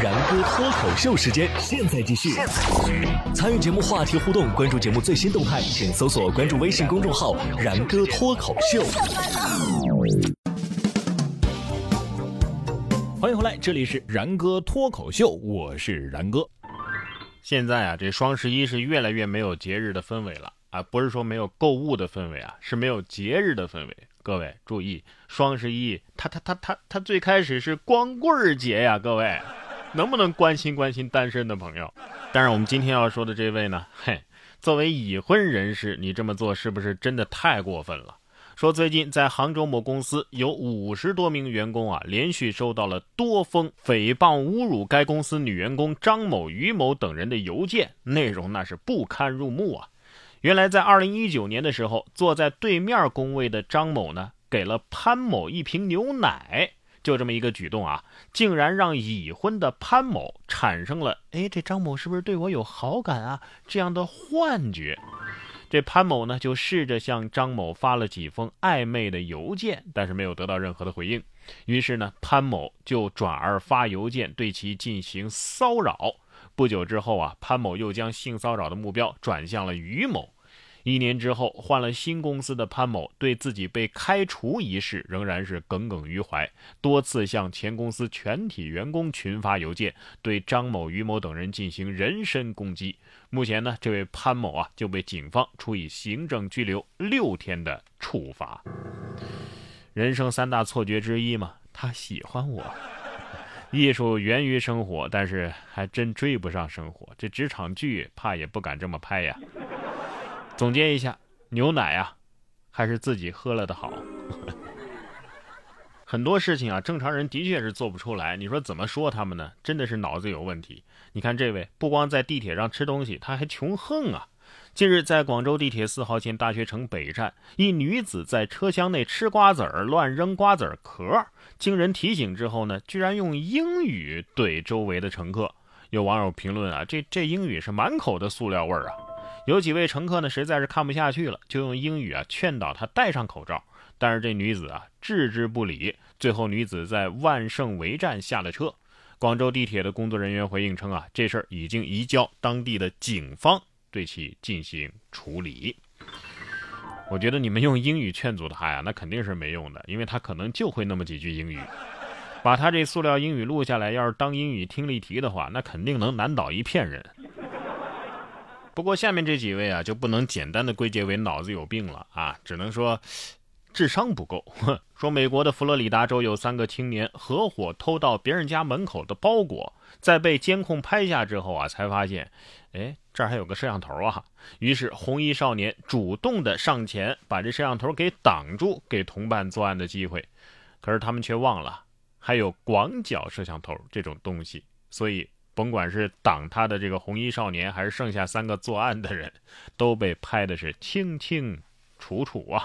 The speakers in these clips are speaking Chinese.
然哥脱口秀时间，现在继续。参与节目话题互动，关注节目最新动态，请搜索关注微信公众号“然哥脱口秀”。欢迎回来，这里是然哥脱口秀，我是然哥。现在啊，这双十一是越来越没有节日的氛围了啊，不是说没有购物的氛围啊，是没有节日的氛围。各位注意，双十一，它它它它它最开始是光棍节呀，各位。能不能关心关心单身的朋友？但是，我们今天要说的这位呢，嘿，作为已婚人士，你这么做是不是真的太过分了？说最近在杭州某公司有五十多名员工啊，连续收到了多封诽谤侮辱该公司女员工张某、于某等人的邮件，内容那是不堪入目啊。原来在二零一九年的时候，坐在对面工位的张某呢，给了潘某一瓶牛奶。就这么一个举动啊，竟然让已婚的潘某产生了“哎，这张某是不是对我有好感啊？”这样的幻觉。这潘某呢，就试着向张某发了几封暧昧的邮件，但是没有得到任何的回应。于是呢，潘某就转而发邮件对其进行骚扰。不久之后啊，潘某又将性骚扰的目标转向了于某。一年之后，换了新公司的潘某，对自己被开除一事仍然是耿耿于怀，多次向前公司全体员工群发邮件，对张某、于某等人进行人身攻击。目前呢，这位潘某啊就被警方处以行政拘留六天的处罚。人生三大错觉之一嘛，他喜欢我。艺术源于生活，但是还真追不上生活。这职场剧怕也不敢这么拍呀。总结一下，牛奶啊，还是自己喝了的好。很多事情啊，正常人的确是做不出来。你说怎么说他们呢？真的是脑子有问题。你看这位，不光在地铁上吃东西，他还穷横啊。近日，在广州地铁四号线大学城北站，一女子在车厢内吃瓜子儿，乱扔瓜子儿壳。经人提醒之后呢，居然用英语怼周围的乘客。有网友评论啊，这这英语是满口的塑料味儿啊。有几位乘客呢，实在是看不下去了，就用英语啊劝导他戴上口罩。但是这女子啊置之不理，最后女子在万盛围站下了车。广州地铁的工作人员回应称啊，这事儿已经移交当地的警方对其进行处理。我觉得你们用英语劝阻他呀，那肯定是没用的，因为他可能就会那么几句英语。把他这塑料英语录下来，要是当英语听力题的话，那肯定能难倒一片人。不过下面这几位啊，就不能简单的归结为脑子有病了啊，只能说智商不够。说美国的佛罗里达州有三个青年合伙偷到别人家门口的包裹，在被监控拍下之后啊，才发现，哎，这儿还有个摄像头啊。于是红衣少年主动的上前把这摄像头给挡住，给同伴作案的机会。可是他们却忘了还有广角摄像头这种东西，所以。甭管是挡他的这个红衣少年，还是剩下三个作案的人，都被拍的是清清楚楚啊！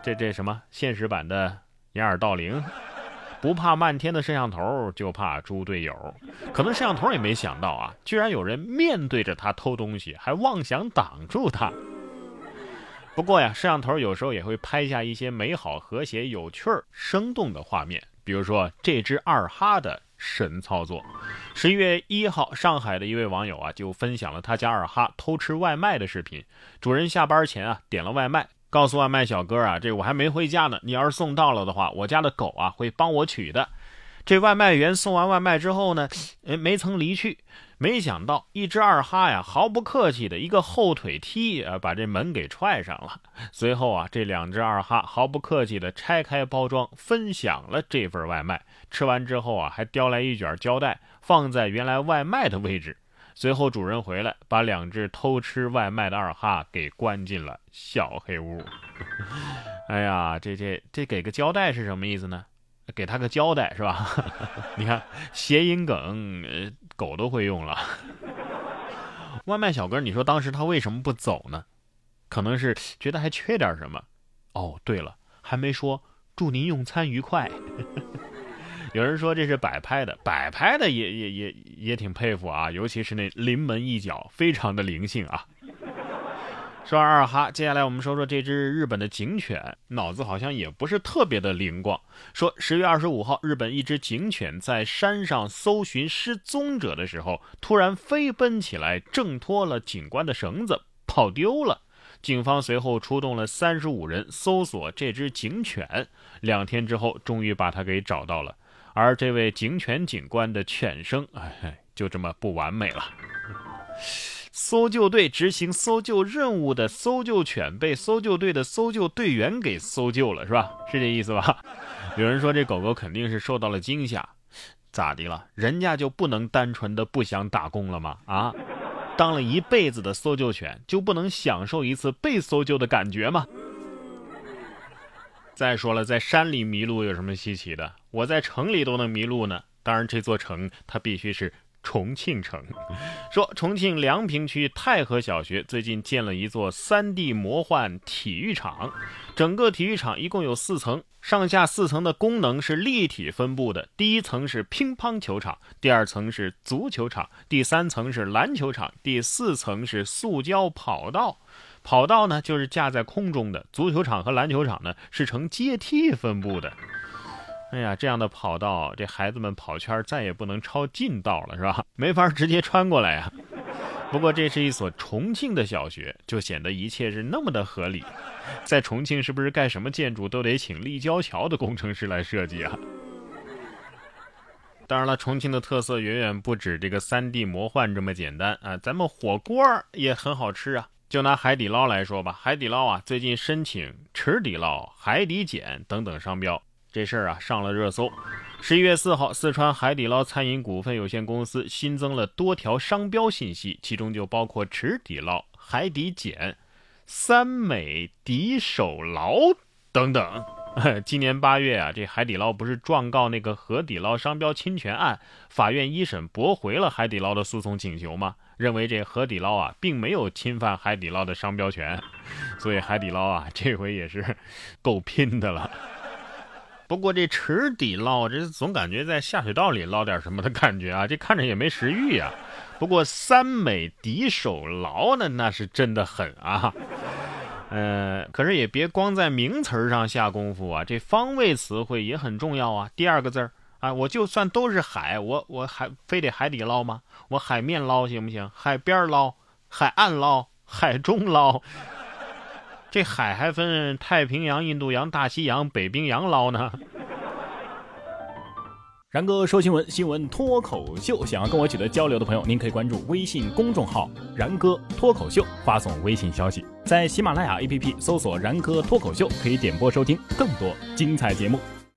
这这什么现实版的掩耳盗铃？不怕漫天的摄像头，就怕猪队友。可能摄像头也没想到啊，居然有人面对着他偷东西，还妄想挡住他。不过呀，摄像头有时候也会拍下一些美好、和谐、有趣儿、生动的画面，比如说这只二哈的。神操作！十一月一号，上海的一位网友啊，就分享了他家二哈偷吃外卖的视频。主人下班前啊，点了外卖，告诉外卖小哥啊，这我还没回家呢，你要是送到了的话，我家的狗啊会帮我取的。这外卖员送完外卖之后呢，哎，没曾离去。没想到一只二哈呀，毫不客气的一个后腿踢啊，把这门给踹上了。随后啊，这两只二哈毫不客气的拆开包装，分享了这份外卖。吃完之后啊，还叼来一卷胶带，放在原来外卖的位置。随后主人回来，把两只偷吃外卖的二哈给关进了小黑屋。哎呀，这这这给个胶带是什么意思呢？给他个交代是吧？你看谐音梗，狗都会用了。外卖小哥，你说当时他为什么不走呢？可能是觉得还缺点什么。哦，对了，还没说祝您用餐愉快。有人说这是摆拍的，摆拍的也也也也挺佩服啊，尤其是那临门一脚，非常的灵性啊。说二哈，接下来我们说说这只日本的警犬，脑子好像也不是特别的灵光。说十月二十五号，日本一只警犬在山上搜寻失踪者的时候，突然飞奔起来，挣脱了警官的绳子，跑丢了。警方随后出动了三十五人搜索这只警犬，两天之后，终于把它给找到了。而这位警犬警官的犬声，哎，就这么不完美了。搜救队执行搜救任务的搜救犬被搜救队的搜救队员给搜救了，是吧？是这意思吧？有人说这狗狗肯定是受到了惊吓，咋的了？人家就不能单纯的不想打工了吗？啊，当了一辈子的搜救犬就不能享受一次被搜救的感觉吗？再说了，在山里迷路有什么稀奇的？我在城里都能迷路呢。当然，这座城它必须是。重庆城 说，重庆梁平区太和小学最近建了一座 3D 魔幻体育场。整个体育场一共有四层，上下四层的功能是立体分布的。第一层是乒乓球场，第二层是足球场，第三层是篮球场，第四层是塑胶跑道。跑道呢就是架在空中的，足球场和篮球场呢是呈阶梯分布的。哎呀，这样的跑道，这孩子们跑圈再也不能抄近道了，是吧？没法直接穿过来呀。不过这是一所重庆的小学，就显得一切是那么的合理。在重庆，是不是盖什么建筑都得请立交桥的工程师来设计啊？当然了，重庆的特色远远不止这个三 D 魔幻这么简单啊。咱们火锅也很好吃啊。就拿海底捞来说吧，海底捞啊，最近申请池底捞、海底捡等等商标。这事儿啊上了热搜。十一月四号，四川海底捞餐饮股份有限公司新增了多条商标信息，其中就包括池底捞、海底捡、三美底手捞等等。今年八月啊，这海底捞不是状告那个河底捞商标侵权案，法院一审驳回了海底捞的诉讼请求吗？认为这河底捞啊并没有侵犯海底捞的商标权，所以海底捞啊这回也是够拼的了。不过这池底捞，这总感觉在下水道里捞点什么的感觉啊，这看着也没食欲呀。不过三美敌手捞呢，那是真的狠啊。呃，可是也别光在名词上下功夫啊，这方位词汇也很重要啊。第二个字儿啊，我就算都是海，我我还非得海底捞吗？我海面捞行不行？海边捞、海岸捞、海中捞。这海还分太平洋、印度洋、大西洋、北冰洋捞呢。然哥说新闻，新闻脱口秀。想要跟我取得交流的朋友，您可以关注微信公众号“然哥脱口秀”，发送微信消息，在喜马拉雅 APP 搜索“然哥脱口秀”，可以点播收听更多精彩节目。